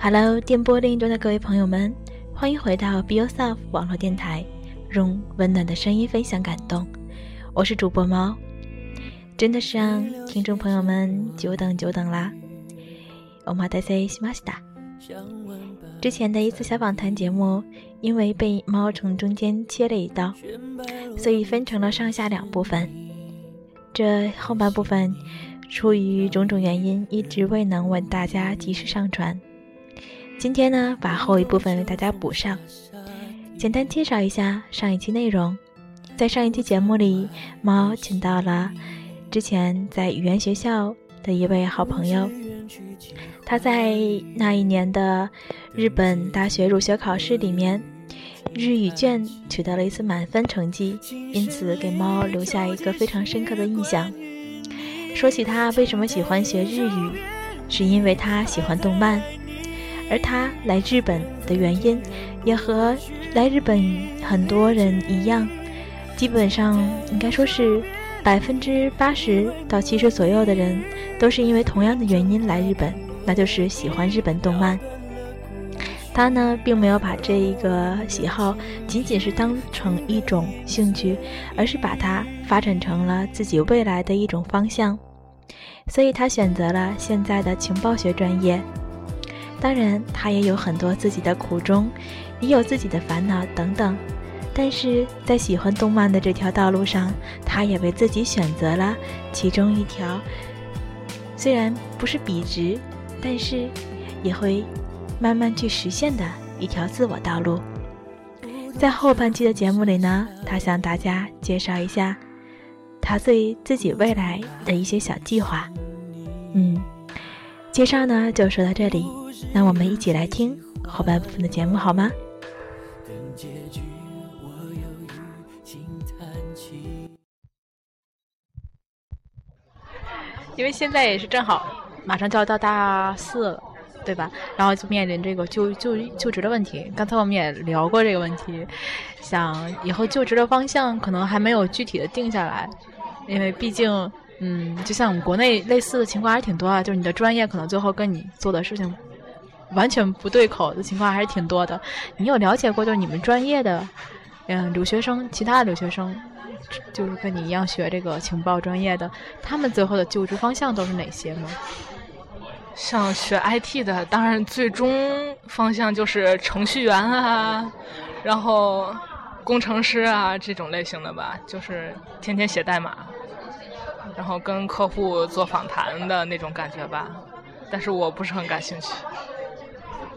Hello，电波另一端的各位朋友们，欢迎回到 Be Yourself 网络电台，用温暖的声音分享感动。我是主播猫，真的是让听众朋友们久等久等啦。我马达塞西马西达。之前的一次小访谈节目，因为被猫从中间切了一刀，所以分成了上下两部分。这后半部分，出于种种原因，一直未能为大家及时上传。今天呢，把后一部分为大家补上。简单介绍一下上一期内容。在上一期节目里，猫请到了之前在语言学校的一位好朋友。他在那一年的日本大学入学考试里面，日语卷取得了一次满分成绩，因此给猫留下一个非常深刻的印象。说起他为什么喜欢学日语，是因为他喜欢动漫，而他来日本的原因也和来日本很多人一样，基本上应该说是百分之八十到七十左右的人都是因为同样的原因来日本。那就是喜欢日本动漫。他呢，并没有把这一个喜好仅仅是当成一种兴趣，而是把它发展成了自己未来的一种方向。所以他选择了现在的情报学专业。当然，他也有很多自己的苦衷，也有自己的烦恼等等。但是在喜欢动漫的这条道路上，他也为自己选择了其中一条，虽然不是笔直。但是，也会慢慢去实现的一条自我道路。在后半期的节目里呢，他向大家介绍一下他对自己未来的一些小计划。嗯，介绍呢就说到这里，那我们一起来听后半部分的节目好吗？因为现在也是正好。马上就要到大四了，对吧？然后就面临这个就就就职的问题。刚才我们也聊过这个问题，想以后就职的方向可能还没有具体的定下来，因为毕竟，嗯，就像我们国内类似的情况还是挺多啊。就是你的专业可能最后跟你做的事情完全不对口的情况还是挺多的。你有了解过就是你们专业的，嗯，留学生，其他的留学生，就是跟你一样学这个情报专业的，他们最后的就职方向都是哪些吗？像学 IT 的，当然最终方向就是程序员啊，然后工程师啊这种类型的吧，就是天天写代码，然后跟客户做访谈的那种感觉吧。但是我不是很感兴趣。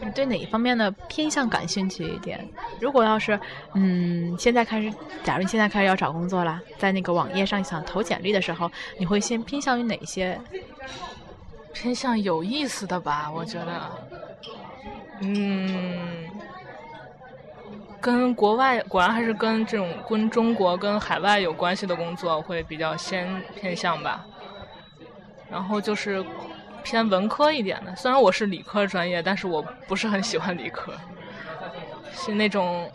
你对哪一方面的偏向感兴趣一点？如果要是，嗯，现在开始，假如你现在开始要找工作了，在那个网页上想投简历的时候，你会先偏向于哪些？偏向有意思的吧，我觉得，嗯，跟国外果然还是跟这种跟中国跟海外有关系的工作会比较先偏向吧。然后就是偏文科一点的，虽然我是理科专业，但是我不是很喜欢理科，是那种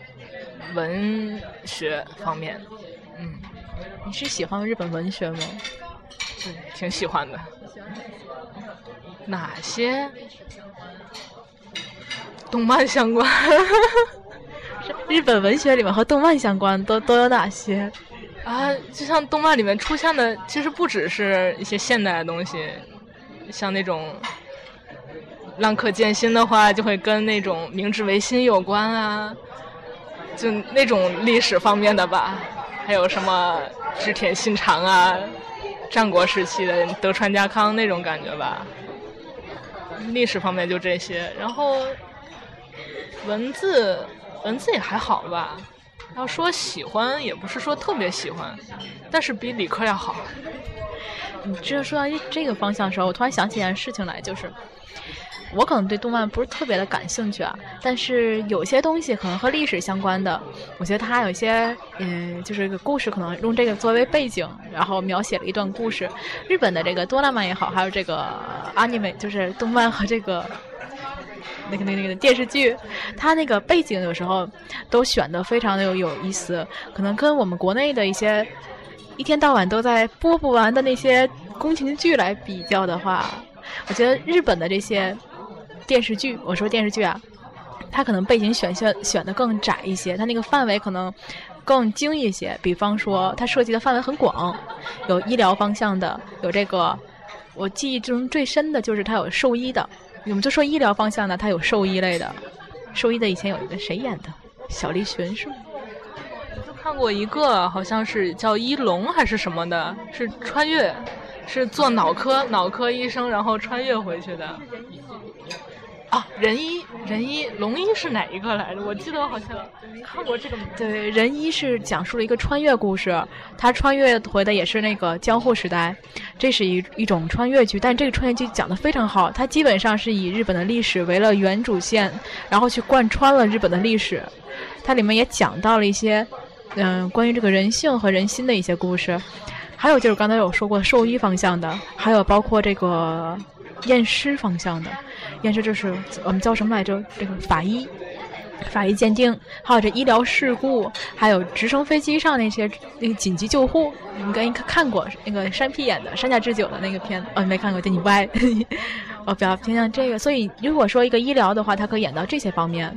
文学方面。嗯，你是喜欢日本文学吗？对，挺喜欢的。哪些动漫相关？日本文学里面和动漫相关都都有哪些？啊，就像动漫里面出现的，其实不只是一些现代的东西，像那种《浪客剑心》的话，就会跟那种明治维新有关啊，就那种历史方面的吧。还有什么织田信长啊，战国时期的德川家康那种感觉吧。历史方面就这些，然后文字文字也还好吧。要说喜欢，也不是说特别喜欢，但是比理科要好。你这说到这个方向的时候，我突然想起一件事情来，就是。我可能对动漫不是特别的感兴趣啊，但是有些东西可能和历史相关的，我觉得它有一些，嗯，就是一个故事，可能用这个作为背景，然后描写了一段故事。日本的这个多拉曼也好，还有这个阿尼美，就是动漫和这个那个那个那个电视剧，它那个背景有时候都选的非常的有有意思，可能跟我们国内的一些一天到晚都在播不完的那些宫廷剧来比较的话，我觉得日本的这些。电视剧，我说电视剧啊，它可能背景选选选的更窄一些，它那个范围可能更精一些。比方说，它涉及的范围很广，有医疗方向的，有这个我记忆中最深的就是它有兽医的。我们就说医疗方向的，它有兽医类的，兽医的以前有一个谁演的？小栗旬是吗？就看过一个，好像是叫一龙还是什么的，是穿越，是做脑科脑科医生，然后穿越回去的。啊，仁医，仁医，龙医是哪一个来着？我记得好像看过这个名字。对，仁医是讲述了一个穿越故事，他穿越回的也是那个江户时代，这是一一种穿越剧，但这个穿越剧讲的非常好，它基本上是以日本的历史为了原主线，然后去贯穿了日本的历史，它里面也讲到了一些。嗯，关于这个人性和人心的一些故事，还有就是刚才有说过兽医方向的，还有包括这个验尸方向的，验尸就是我们叫什么来着？这个法医，法医鉴定，还有这医疗事故，还有直升飞机上那些那个紧急救护，你们该看过那个山 P 演的山下智久的那个片子，哦，没看过，就你不爱。我比较偏向这个，所以如果说一个医疗的话，它可以演到这些方面；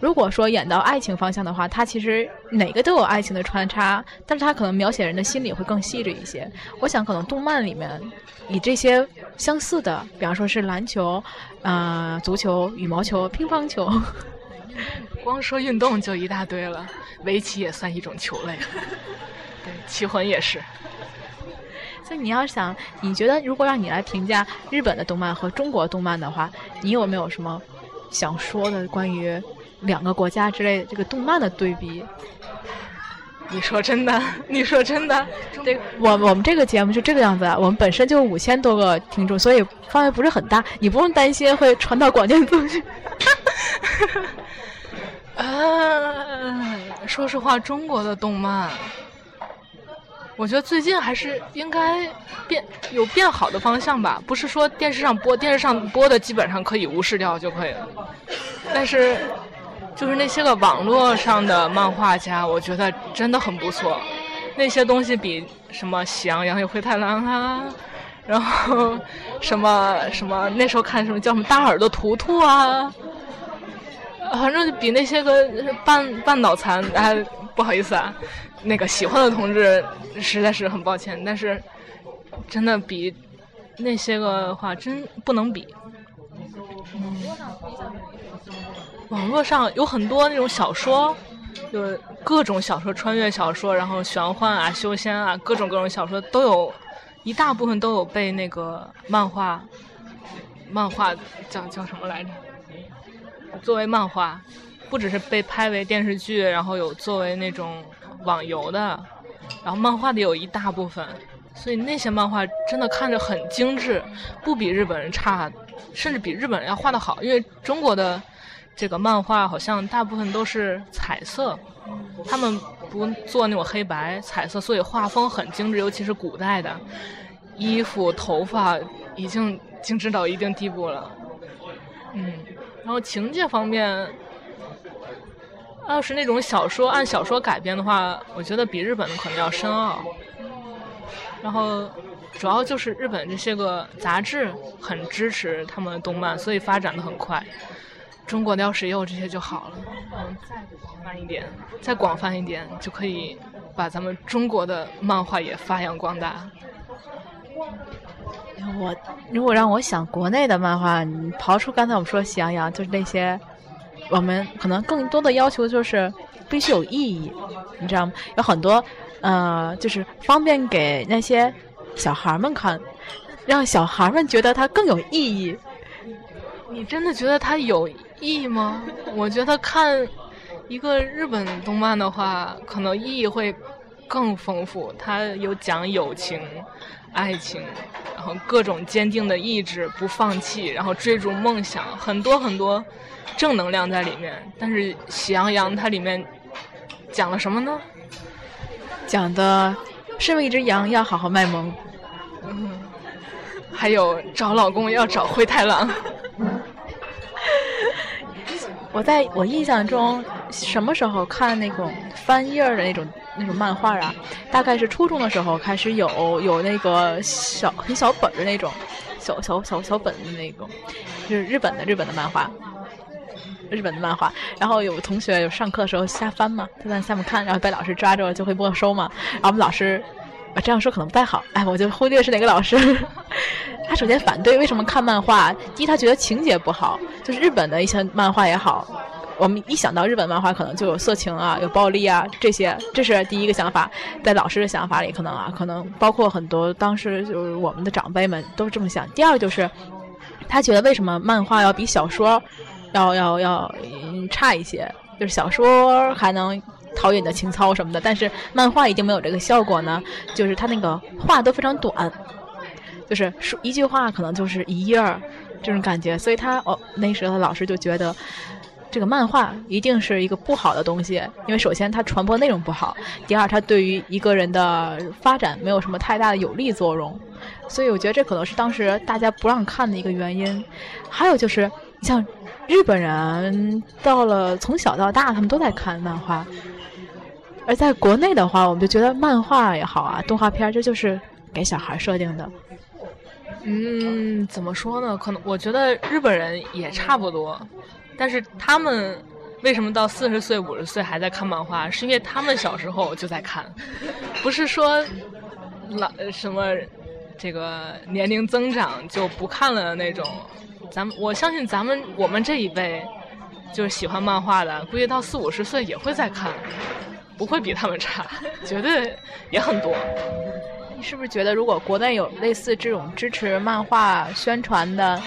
如果说演到爱情方向的话，它其实哪个都有爱情的穿插，但是它可能描写人的心理会更细致一些。我想可能动漫里面以这些相似的，比方说是篮球、呃足球、羽毛球、乒乓球，光说运动就一大堆了，围棋也算一种球类，对，棋魂也是。所以你要想，你觉得如果让你来评价日本的动漫和中国动漫的话，你有没有什么想说的关于两个国家之类这个动漫的对比？你说真的？你说真的？对，我我们这个节目就这个样子，我们本身就五千多个听众，所以范围不是很大，你不用担心会传到广电总局。啊，说实话，中国的动漫。我觉得最近还是应该变有变好的方向吧，不是说电视上播，电视上播的基本上可以无视掉就可以了。但是，就是那些个网络上的漫画家，我觉得真的很不错。那些东西比什么《喜羊羊与灰太狼》啊，然后什么什么那时候看什么叫什么大耳朵图图啊，反正比那些个半半脑残，哎，不好意思啊。那个喜欢的同志实在是很抱歉，但是真的比那些个话真不能比。网络上有很多那种小说，就是各种小说，穿越小说，然后玄幻啊、修仙啊，各种各种小说都有，一大部分都有被那个漫画，漫画叫叫什么来着？作为漫画，不只是被拍为电视剧，然后有作为那种。网游的，然后漫画的有一大部分，所以那些漫画真的看着很精致，不比日本人差，甚至比日本人要画的好。因为中国的这个漫画好像大部分都是彩色，他们不做那种黑白彩色，所以画风很精致，尤其是古代的衣服、头发已经精致到一定地步了。嗯，然后情节方面。要是那种小说按小说改编的话，我觉得比日本的可能要深奥。然后，主要就是日本这些个杂志很支持他们动漫，所以发展的很快。中国的要是也有这些就好了，嗯，再广泛一点，再广泛一点，就可以把咱们中国的漫画也发扬光大。我如果让我想国内的漫画，你刨出刚才我们说《喜羊羊》，就是那些。我们可能更多的要求就是必须有意义，你知道吗？有很多呃，就是方便给那些小孩们看，让小孩们觉得它更有意义。你真的觉得它有意义吗？我觉得看一个日本动漫的话，可能意义会更丰富。它有讲友情、爱情，然后各种坚定的意志，不放弃，然后追逐梦想，很多很多。正能量在里面，但是《喜羊羊》它里面讲了什么呢？讲的身为一只羊要好好卖萌，嗯，还有找老公要找灰太狼。我在我印象中，《什么时候看那种翻页的那种那种漫画啊？大概是初中的时候开始有有那个小很小本的那种小小小小本的那种，就是日本的日本的漫画。日本的漫画，然后有同学有上课的时候瞎翻嘛，就在下面看，然后被老师抓着就会没收嘛。然后我们老师啊这样说可能不太好，哎，我就忽略是哪个老师。他首先反对为什么看漫画，第一他觉得情节不好，就是日本的一些漫画也好，我们一想到日本漫画可能就有色情啊，有暴力啊这些，这是第一个想法。在老师的想法里，可能啊，可能包括很多当时就是我们的长辈们都这么想。第二就是，他觉得为什么漫画要比小说？要要要嗯差一些，就是小说还能陶冶的情操什么的，但是漫画已经没有这个效果呢。就是他那个话都非常短，就是说一句话可能就是一页儿这种感觉，所以他哦那时候的老师就觉得这个漫画一定是一个不好的东西，因为首先它传播内容不好，第二它对于一个人的发展没有什么太大的有利作用，所以我觉得这可能是当时大家不让看的一个原因。还有就是像。日本人到了从小到大，他们都在看漫画，而在国内的话，我们就觉得漫画也好啊，动画片这就是给小孩设定的。嗯，怎么说呢？可能我觉得日本人也差不多，但是他们为什么到四十岁、五十岁还在看漫画？是因为他们小时候就在看，不是说老什么这个年龄增长就不看了那种。咱们我相信咱们我们这一辈，就是喜欢漫画的，估计到四五十岁也会在看，不会比他们差，绝对也很多。你是不是觉得，如果国内有类似这种支持漫画宣传的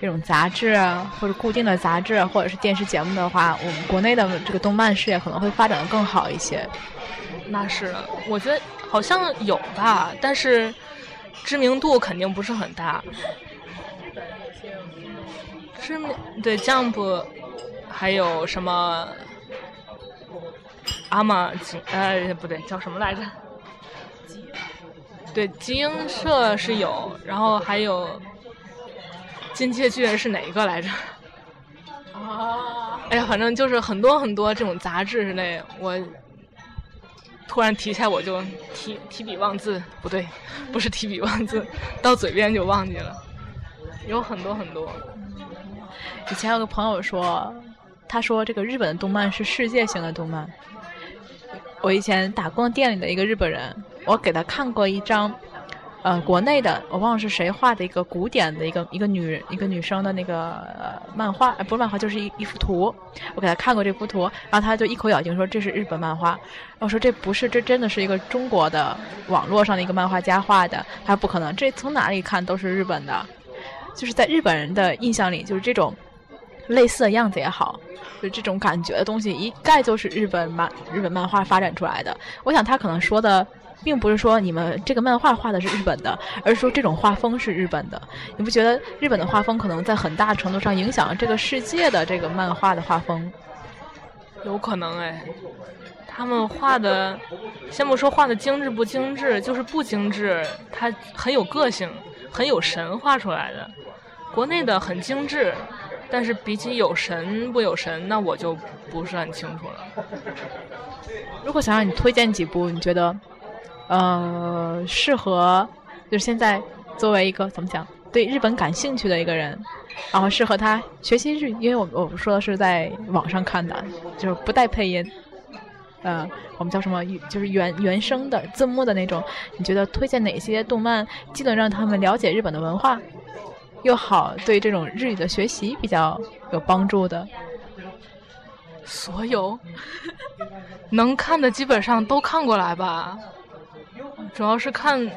这种杂志，或者固定的杂志，或者是电视节目的话，我们国内的这个动漫事业可能会发展的更好一些？那是，我觉得好像有吧，但是知名度肯定不是很大。是，对 Jump，还有什么阿玛呃不对，叫什么来着？对，集英社是有，然后还有金界巨人是哪一个来着？啊！哎呀，反正就是很多很多这种杂志之类，我突然提起来我就提提笔忘字，不对，不是提笔忘字，到嘴边就忘记了，有很多很多。以前有个朋友说，他说这个日本的动漫是世界性的动漫。我以前打工店里的一个日本人，我给他看过一张，呃，国内的我忘了是谁画的一个古典的一个一个女人一个女生的那个漫画，不是漫画就是一一幅图。我给他看过这幅图，然后他就一口咬定说这是日本漫画。我说这不是，这真的是一个中国的网络上的一个漫画家画的。他说不可能，这从哪里看都是日本的。就是在日本人的印象里，就是这种类似的样子也好，就这种感觉的东西，一概就是日本漫日本漫画发展出来的。我想他可能说的，并不是说你们这个漫画画的是日本的，而是说这种画风是日本的。你不觉得日本的画风可能在很大程度上影响了这个世界的这个漫画的画风？有可能哎，他们画的，先不说画的精致不精致，就是不精致，它很有个性，很有神画出来的。国内的很精致，但是比起有神不有神，那我就不是很清楚了。如果想让你推荐几部，你觉得，呃，适合，就是现在作为一个怎么讲，对日本感兴趣的一个人，然后适合他学习日，因为我我说的是在网上看的，就是不带配音，呃，我们叫什么，就是原原声的字幕的那种。你觉得推荐哪些动漫，既能让他们了解日本的文化？又好，对这种日语的学习比较有帮助的。所有能看的基本上都看过来吧，主要是看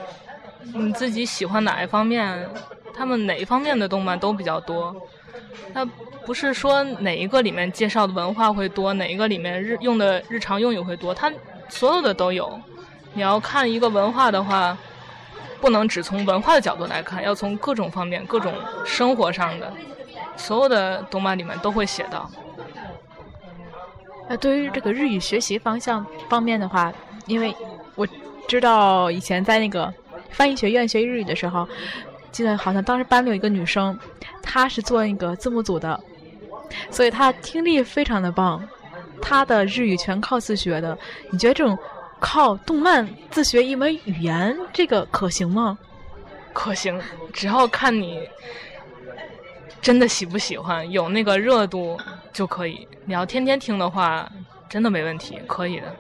你自己喜欢哪一方面，他们哪一方面的动漫都比较多。它不是说哪一个里面介绍的文化会多，哪一个里面日用的日常用语会多，它所有的都有。你要看一个文化的话。不能只从文化的角度来看，要从各种方面、各种生活上的，所有的动漫里面都会写到。那对于这个日语学习方向方面的话，因为我知道以前在那个翻译学院学日语的时候，记得好像当时班里有一个女生，她是做那个字幕组的，所以她听力非常的棒。她的日语全靠自学的，你觉得这种靠动漫自学一门语言，这个可行吗？可行，只要看你真的喜不喜欢，有那个热度就可以。你要天天听的话，真的没问题，可以的。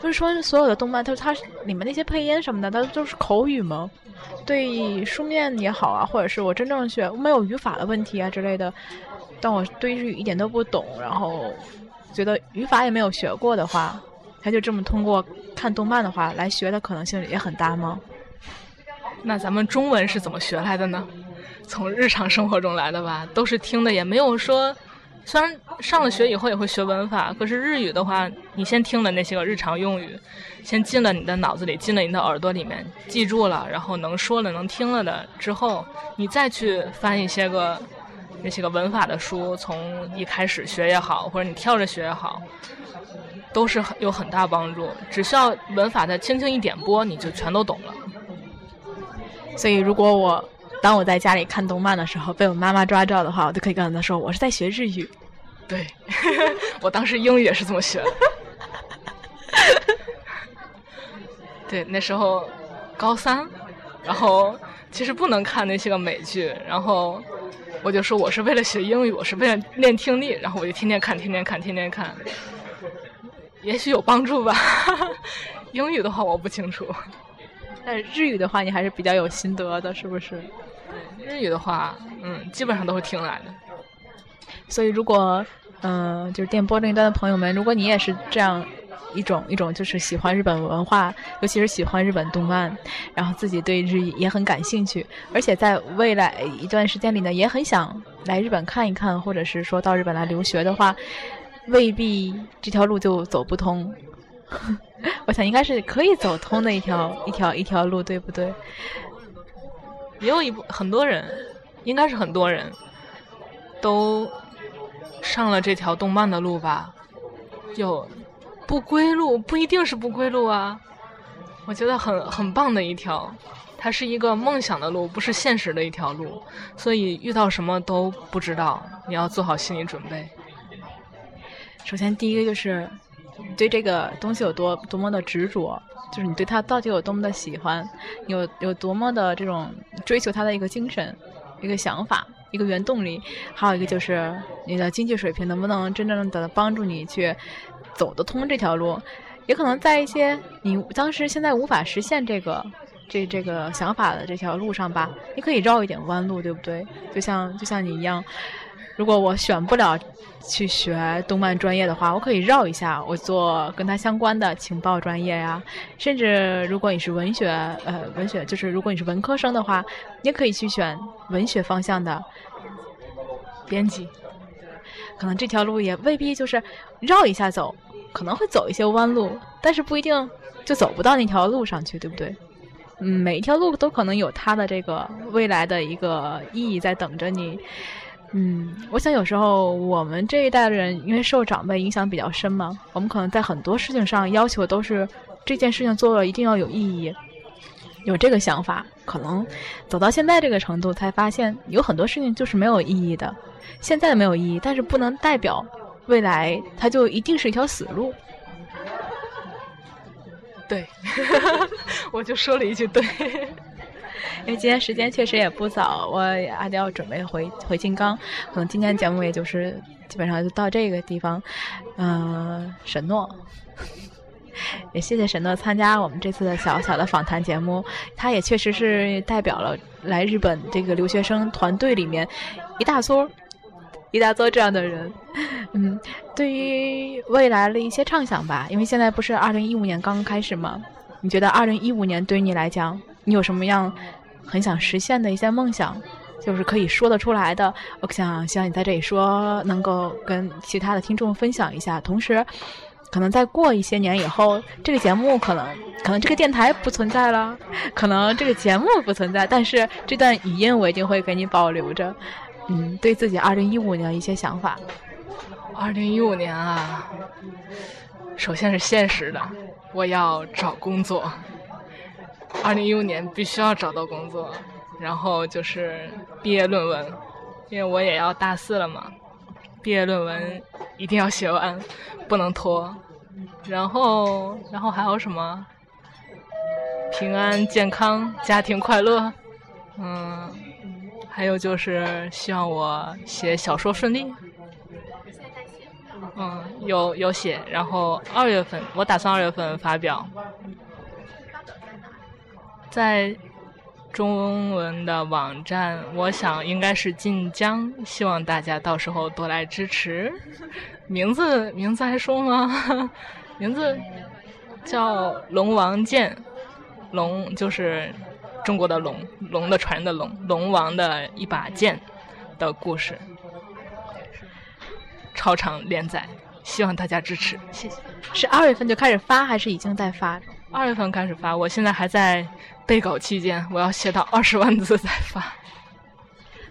不是说所有的动漫，它它里面那些配音什么的，它都是口语吗？对书面也好啊，或者是我真正学没有语法的问题啊之类的，但我对日语一点都不懂，然后觉得语法也没有学过的话，他就这么通过看动漫的话来学的可能性也很大吗？那咱们中文是怎么学来的呢？从日常生活中来的吧，都是听的，也没有说。虽然上了学以后也会学文法，可是日语的话，你先听了那些个日常用语，先进了你的脑子里，进了你的耳朵里面，记住了，然后能说了、能听了的之后，你再去翻一些个那些个文法的书，从一开始学也好，或者你跳着学也好，都是很有很大帮助。只需要文法的轻轻一点拨，你就全都懂了。所以，如果我。当我在家里看动漫的时候，被我妈妈抓着的话，我就可以跟她说我是在学日语。对，我当时英语也是这么学的。对，那时候高三，然后其实不能看那些个美剧，然后我就说我是为了学英语，我是为了练听力，然后我就天天看，天天看，天天看。也许有帮助吧。英语的话我不清楚，但日语的话你还是比较有心得的，是不是？日语的话，嗯，基本上都是听来的。所以，如果嗯，就是电波那一端的朋友们，如果你也是这样一种一种，就是喜欢日本文化，尤其是喜欢日本动漫，然后自己对日语也很感兴趣，而且在未来一段时间里呢，也很想来日本看一看，或者是说到日本来留学的话，未必这条路就走不通。我想应该是可以走通的一条一条一条路，对不对？也有一部很多人，应该是很多人都上了这条动漫的路吧？有不归路，不一定是不归路啊。我觉得很很棒的一条，它是一个梦想的路，不是现实的一条路。所以遇到什么都不知道，你要做好心理准备。首先，第一个就是你对这个东西有多多么的执着。就是你对他到底有多么的喜欢，有有多么的这种追求他的一个精神、一个想法、一个原动力，还有一个就是你的经济水平能不能真正的帮助你去走得通这条路，也可能在一些你当时现在无法实现这个这这个想法的这条路上吧，你可以绕一点弯路，对不对？就像就像你一样。如果我选不了去学动漫专业的话，我可以绕一下，我做跟它相关的情报专业呀。甚至如果你是文学，呃，文学就是如果你是文科生的话，你也可以去选文学方向的编辑。可能这条路也未必就是绕一下走，可能会走一些弯路，但是不一定就走不到那条路上去，对不对？嗯，每一条路都可能有它的这个未来的一个意义在等着你。嗯，我想有时候我们这一代的人，因为受长辈影响比较深嘛，我们可能在很多事情上要求都是这件事情做了一定要有意义，有这个想法，可能走到现在这个程度，才发现有很多事情就是没有意义的。现在没有意义，但是不能代表未来它就一定是一条死路。对，我就说了一句对。因为今天时间确实也不早，我还得要准备回回金刚，可能今天节目也就是基本上就到这个地方。嗯，沈诺，也谢谢沈诺参加我们这次的小小的访谈节目，他也确实是代表了来日本这个留学生团队里面一大撮一大撮这样的人。嗯，对于未来的一些畅想吧，因为现在不是二零一五年刚刚开始吗？你觉得二零一五年对于你来讲？你有什么样很想实现的一些梦想，就是可以说得出来的？我想希望你在这里说，能够跟其他的听众分享一下。同时，可能再过一些年以后，这个节目可能可能这个电台不存在了，可能这个节目不存在，但是这段语音我一定会给你保留着。嗯，对自己二零一五年一些想法。二零一五年啊，首先是现实的，我要找工作。二零一五年必须要找到工作，然后就是毕业论文，因为我也要大四了嘛。毕业论文一定要写完，不能拖。然后，然后还有什么？平安健康，家庭快乐。嗯，还有就是希望我写小说顺利。嗯，有有写，然后二月份我打算二月份发表。在中文的网站，我想应该是晋江，希望大家到时候多来支持。名字名字还说吗？名字叫龙王剑，龙就是中国的龙，龙的传人的龙，龙王的一把剑的故事。超长连载，希望大家支持，谢谢。是二月份就开始发，还是已经在发？二月份开始发，我现在还在备稿期间，我要写到二十万字再发。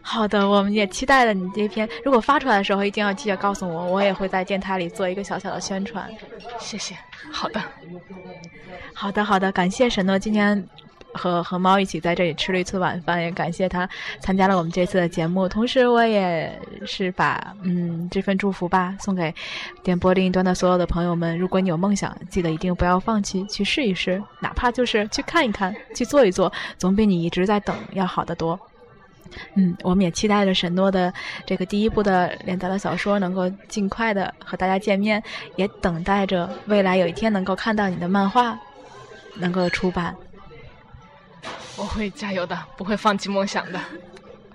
好的，我们也期待了你这篇。如果发出来的时候，一定要记得告诉我，我也会在电台里做一个小小的宣传。谢谢。好的，好的，好的，感谢沈诺今天。和和猫一起在这里吃了一次晚饭，也感谢他参加了我们这次的节目。同时，我也是把嗯这份祝福吧送给点播另一端的所有的朋友们。如果你有梦想，记得一定不要放弃，去试一试，哪怕就是去看一看，去做一做，总比你一直在等要好得多。嗯，我们也期待着沈诺的这个第一部的连载的小说能够尽快的和大家见面，也等待着未来有一天能够看到你的漫画能够出版。我会加油的，不会放弃梦想的。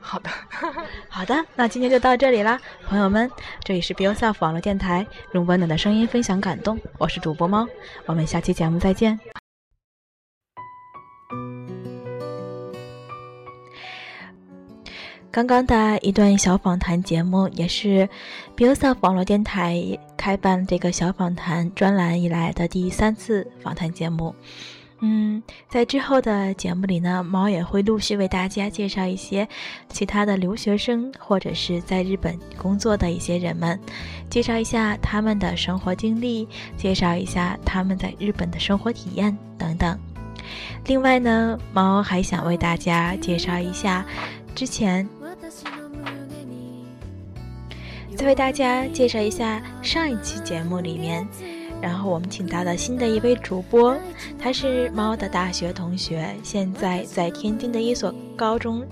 好的，好的，那今天就到这里啦，朋友们，这里是 b e y o s e l f 网络电台，用温暖的声音分享感动，我是主播猫，我们下期节目再见。刚刚的一段小访谈节目，也是 b e y o s e l f 网络电台开办这个小访谈专栏以来的第三次访谈节目。嗯，在之后的节目里呢，猫也会陆续为大家介绍一些其他的留学生或者是在日本工作的一些人们，介绍一下他们的生活经历，介绍一下他们在日本的生活体验等等。另外呢，猫还想为大家介绍一下之前，再为大家介绍一下上一期节目里面。然后我们请到了新的一位主播，他是猫的大学同学，现在在天津的一所高中，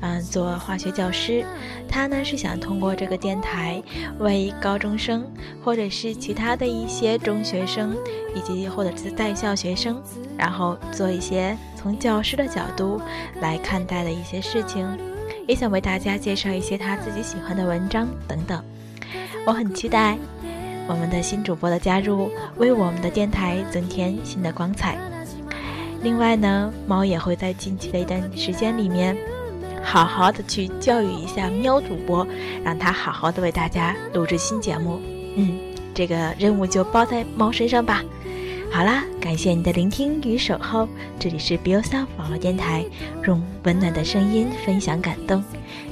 嗯，做化学教师。他呢是想通过这个电台，为高中生或者是其他的一些中学生，以及或者是在校学生，然后做一些从教师的角度来看待的一些事情，也想为大家介绍一些他自己喜欢的文章等等。我很期待。我们的新主播的加入，为我们的电台增添新的光彩。另外呢，猫也会在近期的一段时间里面，好好的去教育一下喵主播，让他好好的为大家录制新节目。嗯，这个任务就包在猫身上吧。好啦，感谢你的聆听与守候，这里是 Be Yourself 网络电台，用温暖的声音分享感动。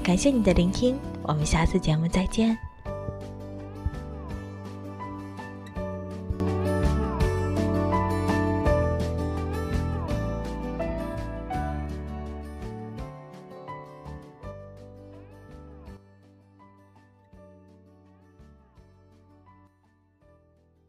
感谢你的聆听，我们下次节目再见。